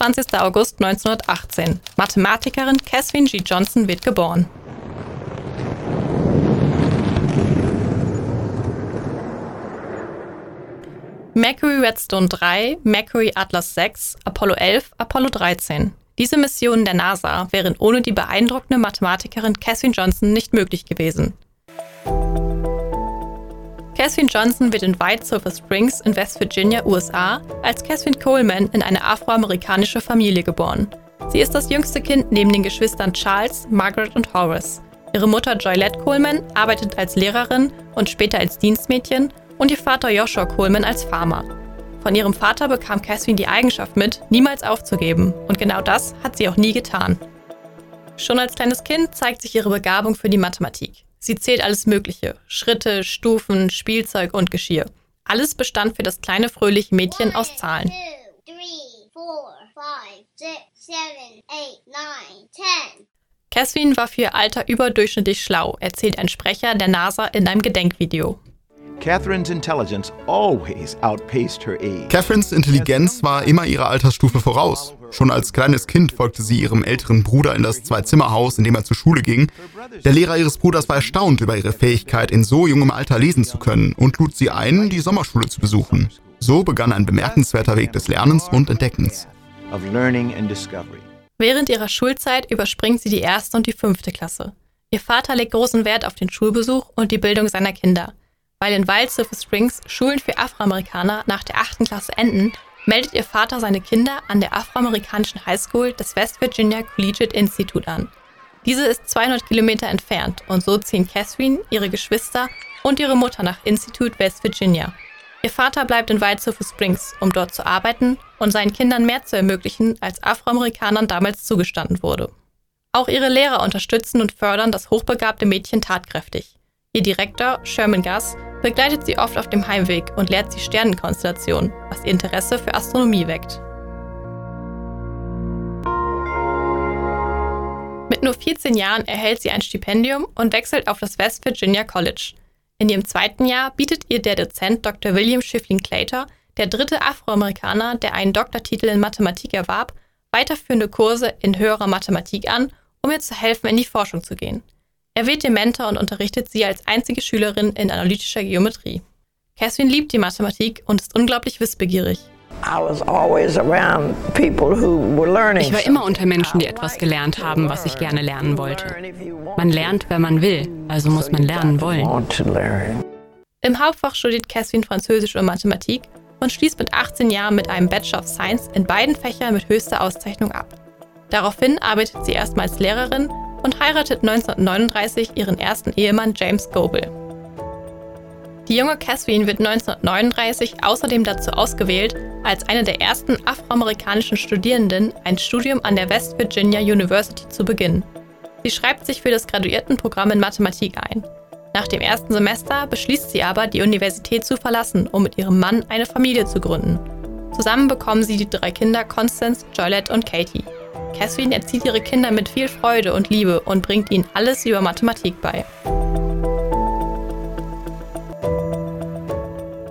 27. August 1918. Mathematikerin Catherine G. Johnson wird geboren. Mercury Redstone 3, Mercury Atlas 6, Apollo 11, Apollo 13. Diese Missionen der NASA wären ohne die beeindruckende Mathematikerin Catherine Johnson nicht möglich gewesen. Catherine Johnson wird in White Silver Springs in West Virginia, USA, als Catherine Coleman in eine afroamerikanische Familie geboren. Sie ist das jüngste Kind neben den Geschwistern Charles, Margaret und Horace. Ihre Mutter Joylette Coleman arbeitet als Lehrerin und später als Dienstmädchen und ihr Vater Joshua Coleman als Farmer. Von ihrem Vater bekam Catherine die Eigenschaft mit, niemals aufzugeben, und genau das hat sie auch nie getan. Schon als kleines Kind zeigt sich ihre Begabung für die Mathematik. Sie zählt alles Mögliche: Schritte, Stufen, Spielzeug und Geschirr. Alles bestand für das kleine fröhliche Mädchen aus Zahlen. Catherine war für ihr Alter überdurchschnittlich schlau, erzählt ein Sprecher der NASA in einem Gedenkvideo. Catherine's intelligence always outpaced her age. Catherines Intelligenz war immer ihrer Altersstufe voraus. Schon als kleines Kind folgte sie ihrem älteren Bruder in das Zwei-Zimmer-Haus, in dem er zur Schule ging. Der Lehrer ihres Bruders war erstaunt über ihre Fähigkeit, in so jungem Alter lesen zu können und lud sie ein, die Sommerschule zu besuchen. So begann ein bemerkenswerter Weg des Lernens und Entdeckens. Während ihrer Schulzeit überspringt sie die erste und die fünfte Klasse. Ihr Vater legt großen Wert auf den Schulbesuch und die Bildung seiner Kinder. Weil in Wild Silver Springs Schulen für Afroamerikaner nach der achten Klasse enden, meldet ihr Vater seine Kinder an der afroamerikanischen Highschool des West Virginia Collegiate Institute an. Diese ist 200 Kilometer entfernt und so ziehen Catherine, ihre Geschwister und ihre Mutter nach Institute West Virginia. Ihr Vater bleibt in Wild Silver Springs, um dort zu arbeiten und seinen Kindern mehr zu ermöglichen, als Afroamerikanern damals zugestanden wurde. Auch ihre Lehrer unterstützen und fördern das hochbegabte Mädchen tatkräftig. Ihr Direktor, Sherman Gass, begleitet sie oft auf dem Heimweg und lehrt sie Sternenkonstellationen, was ihr Interesse für Astronomie weckt. Mit nur 14 Jahren erhält sie ein Stipendium und wechselt auf das West Virginia College. In ihrem zweiten Jahr bietet ihr der Dozent Dr. William Schifflin Claytor, der dritte Afroamerikaner, der einen Doktortitel in Mathematik erwarb, weiterführende Kurse in höherer Mathematik an, um ihr zu helfen, in die Forschung zu gehen. Er wird ihr Mentor und unterrichtet sie als einzige Schülerin in analytischer Geometrie. Catherine liebt die Mathematik und ist unglaublich wissbegierig. Ich war immer unter Menschen, die etwas gelernt haben, was ich gerne lernen wollte. Man lernt, wenn man will, also muss man lernen wollen. Im Hauptfach studiert Catherine Französisch und Mathematik und schließt mit 18 Jahren mit einem Bachelor of Science in beiden Fächern mit höchster Auszeichnung ab. Daraufhin arbeitet sie erstmal als Lehrerin und heiratet 1939 ihren ersten Ehemann James Goebel. Die junge Catherine wird 1939 außerdem dazu ausgewählt, als eine der ersten afroamerikanischen Studierenden ein Studium an der West Virginia University zu beginnen. Sie schreibt sich für das Graduiertenprogramm in Mathematik ein. Nach dem ersten Semester beschließt sie aber, die Universität zu verlassen, um mit ihrem Mann eine Familie zu gründen. Zusammen bekommen sie die drei Kinder Constance, Joylette und Katie. Catherine erzieht ihre Kinder mit viel Freude und Liebe und bringt ihnen alles über Mathematik bei.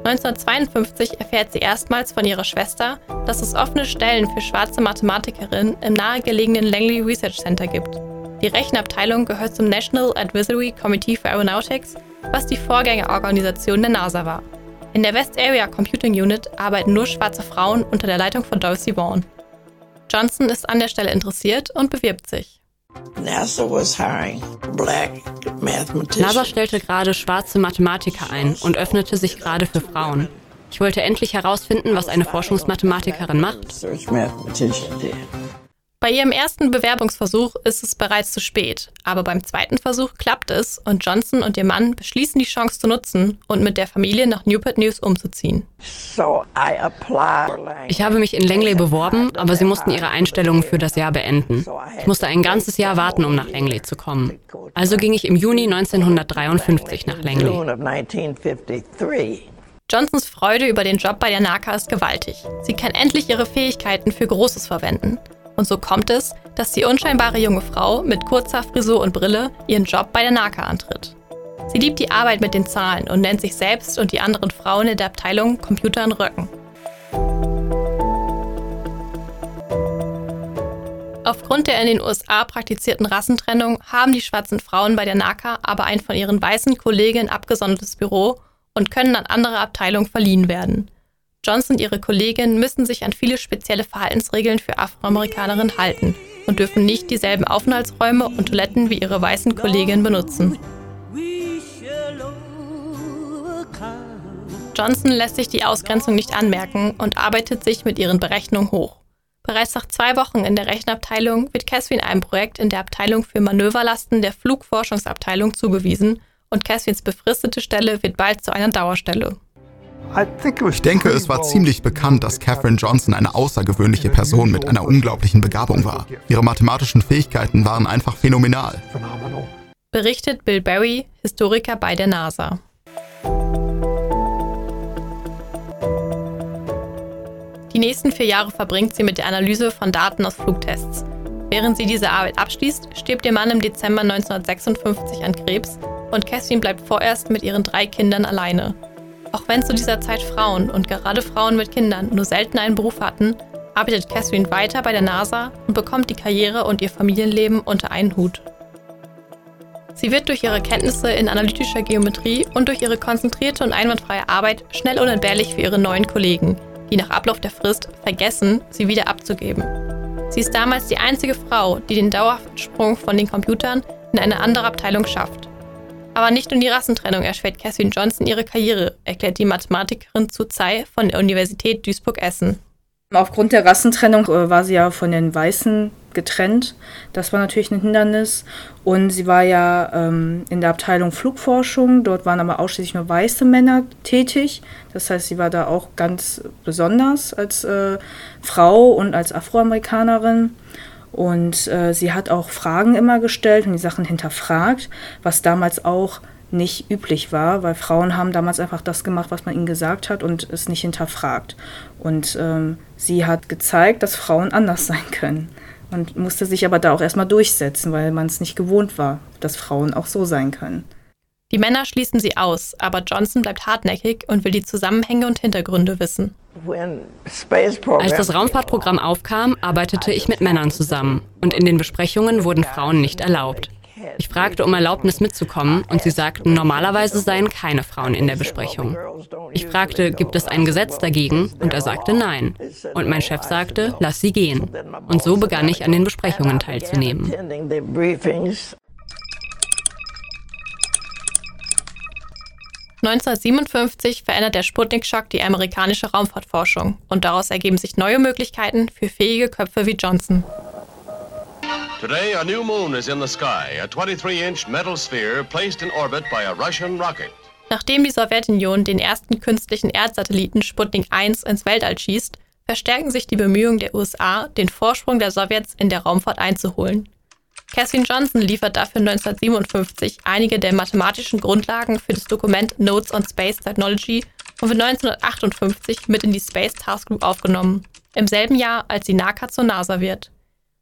1952 erfährt sie erstmals von ihrer Schwester, dass es offene Stellen für schwarze Mathematikerinnen im nahegelegenen Langley Research Center gibt. Die Rechenabteilung gehört zum National Advisory Committee for Aeronautics, was die Vorgängerorganisation der NASA war. In der West Area Computing Unit arbeiten nur schwarze Frauen unter der Leitung von Dorothy Vaughan. Johnson ist an der Stelle interessiert und bewirbt sich. NASA stellte gerade schwarze Mathematiker ein und öffnete sich gerade für Frauen. Ich wollte endlich herausfinden, was eine Forschungsmathematikerin macht. Bei ihrem ersten Bewerbungsversuch ist es bereits zu spät, aber beim zweiten Versuch klappt es und Johnson und ihr Mann beschließen die Chance zu nutzen und mit der Familie nach Newport News umzuziehen. Ich habe mich in Langley beworben, aber sie mussten ihre Einstellungen für das Jahr beenden. Ich musste ein ganzes Jahr warten, um nach Langley zu kommen. Also ging ich im Juni 1953 nach Langley. Johnsons Freude über den Job bei der NACA ist gewaltig. Sie kann endlich ihre Fähigkeiten für Großes verwenden. Und so kommt es, dass die unscheinbare junge Frau mit kurzer Frisur und Brille ihren Job bei der NACA antritt. Sie liebt die Arbeit mit den Zahlen und nennt sich selbst und die anderen Frauen in der Abteilung Computer in Röcken. Aufgrund der in den USA praktizierten Rassentrennung haben die schwarzen Frauen bei der NACA aber ein von ihren weißen Kolleginnen abgesondertes Büro und können an andere Abteilungen verliehen werden. Johnson und ihre Kolleginnen müssen sich an viele spezielle Verhaltensregeln für Afroamerikanerinnen halten und dürfen nicht dieselben Aufenthaltsräume und Toiletten wie ihre weißen Kolleginnen benutzen. Johnson lässt sich die Ausgrenzung nicht anmerken und arbeitet sich mit ihren Berechnungen hoch. Bereits nach zwei Wochen in der Rechenabteilung wird Catherine einem Projekt in der Abteilung für Manöverlasten der Flugforschungsabteilung zugewiesen und Catherines befristete Stelle wird bald zu einer Dauerstelle. Ich denke, es war ziemlich bekannt, dass Catherine Johnson eine außergewöhnliche Person mit einer unglaublichen Begabung war. Ihre mathematischen Fähigkeiten waren einfach phänomenal. Berichtet Bill Berry, Historiker bei der NASA. Die nächsten vier Jahre verbringt sie mit der Analyse von Daten aus Flugtests. Während sie diese Arbeit abschließt, stirbt ihr Mann im Dezember 1956 an Krebs und Catherine bleibt vorerst mit ihren drei Kindern alleine. Auch wenn zu dieser Zeit Frauen und gerade Frauen mit Kindern nur selten einen Beruf hatten, arbeitet Catherine weiter bei der NASA und bekommt die Karriere und ihr Familienleben unter einen Hut. Sie wird durch ihre Kenntnisse in analytischer Geometrie und durch ihre konzentrierte und einwandfreie Arbeit schnell unentbehrlich für ihre neuen Kollegen, die nach Ablauf der Frist vergessen, sie wieder abzugeben. Sie ist damals die einzige Frau, die den dauerhaften Sprung von den Computern in eine andere Abteilung schafft. Aber nicht nur die Rassentrennung erschwert Catherine Johnson ihre Karriere, erklärt die Mathematikerin Zu Tsai von der Universität Duisburg-Essen. Aufgrund der Rassentrennung äh, war sie ja von den Weißen getrennt. Das war natürlich ein Hindernis. Und sie war ja ähm, in der Abteilung Flugforschung. Dort waren aber ausschließlich nur weiße Männer tätig. Das heißt, sie war da auch ganz besonders als äh, Frau und als Afroamerikanerin. Und äh, sie hat auch Fragen immer gestellt und die Sachen hinterfragt, was damals auch nicht üblich war, weil Frauen haben damals einfach das gemacht, was man ihnen gesagt hat und es nicht hinterfragt. Und ähm, sie hat gezeigt, dass Frauen anders sein können und musste sich aber da auch erstmal durchsetzen, weil man es nicht gewohnt war, dass Frauen auch so sein können. Die Männer schließen sie aus, aber Johnson bleibt hartnäckig und will die Zusammenhänge und Hintergründe wissen. Als das Raumfahrtprogramm aufkam, arbeitete ich mit Männern zusammen und in den Besprechungen wurden Frauen nicht erlaubt. Ich fragte um Erlaubnis mitzukommen und sie sagten, normalerweise seien keine Frauen in der Besprechung. Ich fragte, gibt es ein Gesetz dagegen? Und er sagte nein. Und mein Chef sagte, lass sie gehen. Und so begann ich an den Besprechungen teilzunehmen. 1957 verändert der Sputnik-Schock die amerikanische Raumfahrtforschung und daraus ergeben sich neue Möglichkeiten für fähige Köpfe wie Johnson. Today a new moon is in the sky, a 23-inch metal sphere placed in orbit by a Russian rocket. Nachdem die Sowjetunion den ersten künstlichen Erdsatelliten Sputnik 1 ins Weltall schießt, verstärken sich die Bemühungen der USA, den Vorsprung der Sowjets in der Raumfahrt einzuholen. Catherine Johnson liefert dafür 1957 einige der mathematischen Grundlagen für das Dokument Notes on Space Technology und wird 1958 mit in die Space Task Group aufgenommen, im selben Jahr, als die NACA zur NASA wird.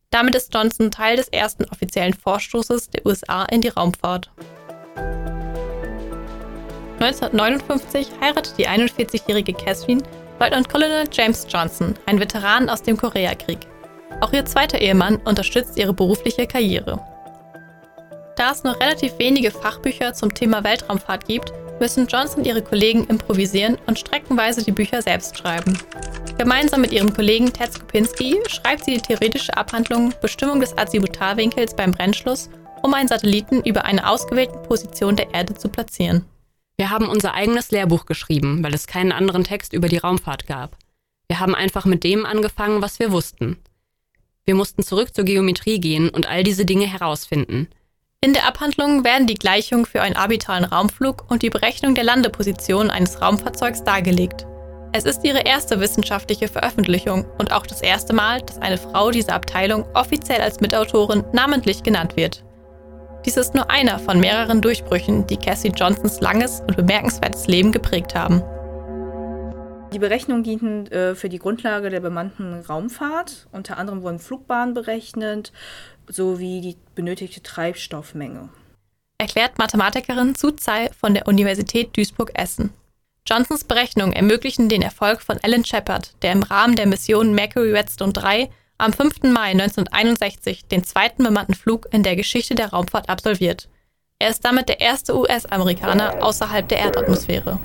Damit ist Johnson Teil des ersten offiziellen Vorstoßes der USA in die Raumfahrt. 1959 heiratet die 41-jährige Catherine Leutnant Colonel James Johnson, ein Veteran aus dem Koreakrieg. Auch ihr zweiter Ehemann unterstützt ihre berufliche Karriere. Da es noch relativ wenige Fachbücher zum Thema Weltraumfahrt gibt, müssen Johnson ihre Kollegen improvisieren und streckenweise die Bücher selbst schreiben. Gemeinsam mit ihrem Kollegen Ted Skupinski schreibt sie die theoretische Abhandlung Bestimmung des Azimutalwinkels beim Brennschluss, um einen Satelliten über eine ausgewählte Position der Erde zu platzieren. Wir haben unser eigenes Lehrbuch geschrieben, weil es keinen anderen Text über die Raumfahrt gab. Wir haben einfach mit dem angefangen, was wir wussten. Wir mussten zurück zur Geometrie gehen und all diese Dinge herausfinden. In der Abhandlung werden die Gleichungen für einen orbitalen Raumflug und die Berechnung der Landeposition eines Raumfahrzeugs dargelegt. Es ist ihre erste wissenschaftliche Veröffentlichung und auch das erste Mal, dass eine Frau dieser Abteilung offiziell als Mitautorin namentlich genannt wird. Dies ist nur einer von mehreren Durchbrüchen, die Cassie Johnsons langes und bemerkenswertes Leben geprägt haben. Die Berechnungen dienten äh, für die Grundlage der bemannten Raumfahrt. Unter anderem wurden Flugbahnen berechnet, sowie die benötigte Treibstoffmenge. Erklärt Mathematikerin Su Tsai von der Universität Duisburg-Essen. Johnsons Berechnungen ermöglichen den Erfolg von Alan Shepard, der im Rahmen der Mission Mercury Redstone 3 am 5. Mai 1961 den zweiten bemannten Flug in der Geschichte der Raumfahrt absolviert. Er ist damit der erste US-Amerikaner außerhalb der Erdatmosphäre.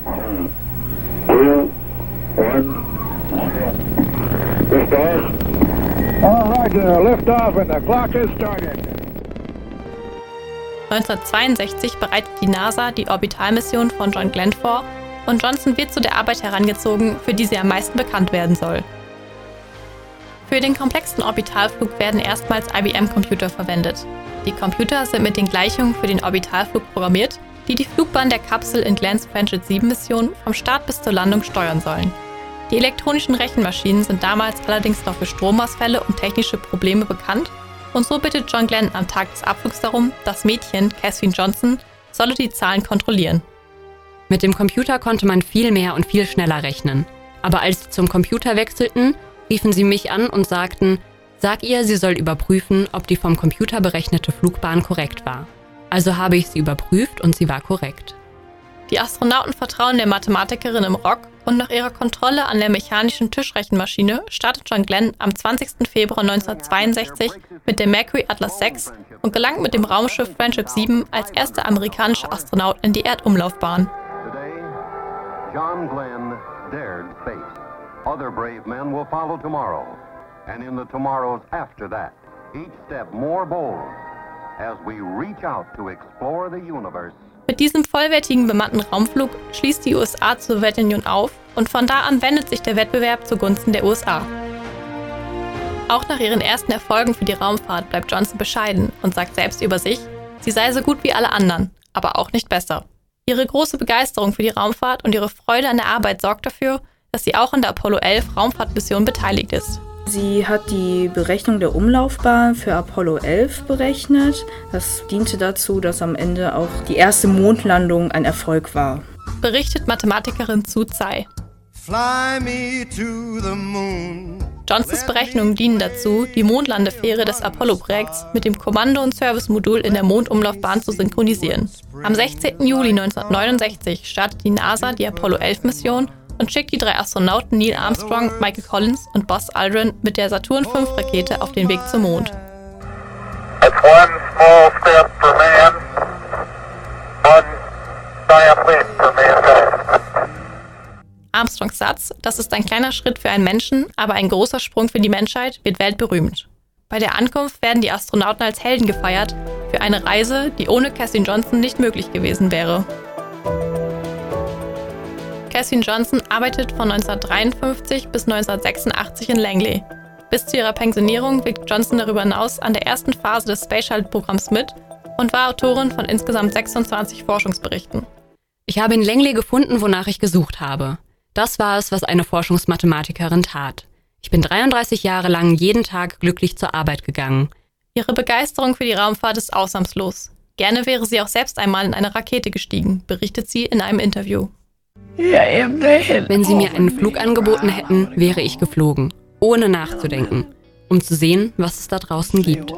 All right, lift off and the clock has started. 1962 bereitet die NASA die Orbitalmission von John Glenn vor und Johnson wird zu der Arbeit herangezogen, für die sie am meisten bekannt werden soll. Für den komplexen Orbitalflug werden erstmals IBM-Computer verwendet. Die Computer sind mit den Gleichungen für den Orbitalflug programmiert, die die Flugbahn der Kapsel in Glenn's Friendship 7-Mission vom Start bis zur Landung steuern sollen. Die elektronischen Rechenmaschinen sind damals allerdings noch für Stromausfälle und technische Probleme bekannt und so bittet John Glenn am Tag des Abflugs darum, das Mädchen, Catherine Johnson, solle die Zahlen kontrollieren. Mit dem Computer konnte man viel mehr und viel schneller rechnen. Aber als sie zum Computer wechselten, riefen sie mich an und sagten, sag ihr, sie soll überprüfen, ob die vom Computer berechnete Flugbahn korrekt war. Also habe ich sie überprüft und sie war korrekt. Die Astronauten vertrauen der Mathematikerin im Rock und nach ihrer Kontrolle an der mechanischen Tischrechenmaschine startet John Glenn am 20. Februar 1962 mit der Mercury Atlas 6 und gelangt mit dem Raumschiff Friendship 7 als erster amerikanischer Astronaut in die Erdumlaufbahn. As we reach out to explore the universe mit diesem vollwertigen bemannten Raumflug schließt die USA zur Sowjetunion auf und von da an wendet sich der Wettbewerb zugunsten der USA. Auch nach ihren ersten Erfolgen für die Raumfahrt bleibt Johnson bescheiden und sagt selbst über sich, sie sei so gut wie alle anderen, aber auch nicht besser. Ihre große Begeisterung für die Raumfahrt und ihre Freude an der Arbeit sorgt dafür, dass sie auch an der Apollo 11 Raumfahrtmission beteiligt ist. Sie hat die Berechnung der Umlaufbahn für Apollo 11 berechnet. Das diente dazu, dass am Ende auch die erste Mondlandung ein Erfolg war. Berichtet Mathematikerin Su Tsai. Johnsons Berechnungen dienen dazu, die Mondlandefähre des Apollo-Projekts mit dem Kommando- und Servicemodul in der Mondumlaufbahn zu synchronisieren. Am 16. Juli 1969 startet die NASA die Apollo 11-Mission und schickt die drei Astronauten Neil Armstrong, Michael Collins und Buzz Aldrin mit der Saturn V-Rakete auf den Weg zum Mond. Armstrongs Satz, das ist ein kleiner Schritt für einen Menschen, aber ein großer Sprung für die Menschheit, wird weltberühmt. Bei der Ankunft werden die Astronauten als Helden gefeiert für eine Reise, die ohne Cassie Johnson nicht möglich gewesen wäre. Cassie Johnson arbeitet von 1953 bis 1986 in Langley. Bis zu ihrer Pensionierung wirkt Johnson darüber hinaus an der ersten Phase des Space Shuttle-Programms mit und war Autorin von insgesamt 26 Forschungsberichten. Ich habe in Langley gefunden, wonach ich gesucht habe. Das war es, was eine Forschungsmathematikerin tat. Ich bin 33 Jahre lang jeden Tag glücklich zur Arbeit gegangen. Ihre Begeisterung für die Raumfahrt ist ausnahmslos. Gerne wäre sie auch selbst einmal in eine Rakete gestiegen, berichtet sie in einem Interview. Wenn Sie mir einen Flug angeboten hätten, wäre ich geflogen, ohne nachzudenken, um zu sehen, was es da draußen gibt.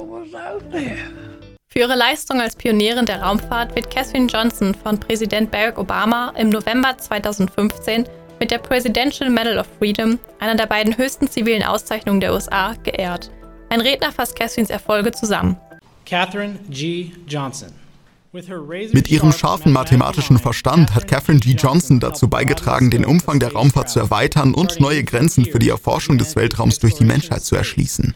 Für ihre Leistung als Pionierin der Raumfahrt wird Catherine Johnson von Präsident Barack Obama im November 2015 mit der Presidential Medal of Freedom, einer der beiden höchsten zivilen Auszeichnungen der USA, geehrt. Ein Redner fasst Catherines Erfolge zusammen. Catherine G. Johnson mit ihrem scharfen mathematischen Verstand hat Catherine G. Johnson dazu beigetragen, den Umfang der Raumfahrt zu erweitern und neue Grenzen für die Erforschung des Weltraums durch die Menschheit zu erschließen.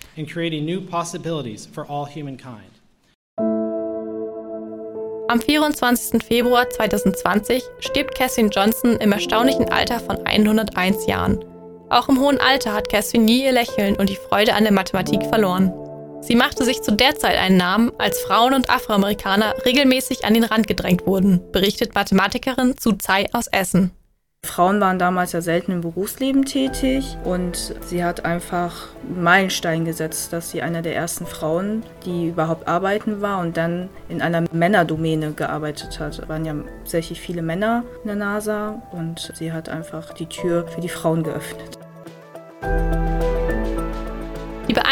Am 24. Februar 2020 stirbt Cassie Johnson im erstaunlichen Alter von 101 Jahren. Auch im hohen Alter hat Cassie nie ihr Lächeln und die Freude an der Mathematik verloren. Sie machte sich zu der Zeit einen Namen, als Frauen und Afroamerikaner regelmäßig an den Rand gedrängt wurden, berichtet Mathematikerin Zu Tsai aus Essen. Frauen waren damals ja selten im Berufsleben tätig und sie hat einfach einen Meilenstein gesetzt, dass sie eine der ersten Frauen, die überhaupt arbeiten war und dann in einer Männerdomäne gearbeitet hat. Es waren ja sehr viele Männer in der NASA und sie hat einfach die Tür für die Frauen geöffnet.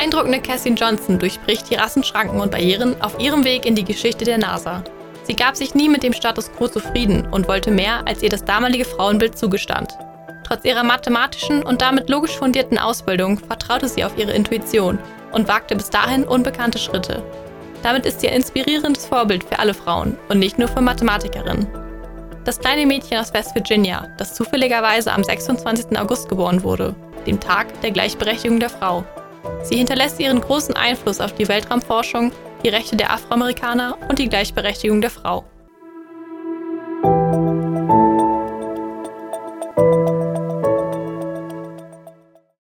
Beeindruckende Cassie Johnson durchbricht die Rassenschranken und Barrieren auf ihrem Weg in die Geschichte der NASA. Sie gab sich nie mit dem Status quo zufrieden und wollte mehr, als ihr das damalige Frauenbild zugestand. Trotz ihrer mathematischen und damit logisch fundierten Ausbildung vertraute sie auf ihre Intuition und wagte bis dahin unbekannte Schritte. Damit ist sie ein inspirierendes Vorbild für alle Frauen und nicht nur für Mathematikerinnen. Das kleine Mädchen aus West Virginia, das zufälligerweise am 26. August geboren wurde, dem Tag der Gleichberechtigung der Frau. Sie hinterlässt ihren großen Einfluss auf die Weltraumforschung, die Rechte der Afroamerikaner und die Gleichberechtigung der Frau.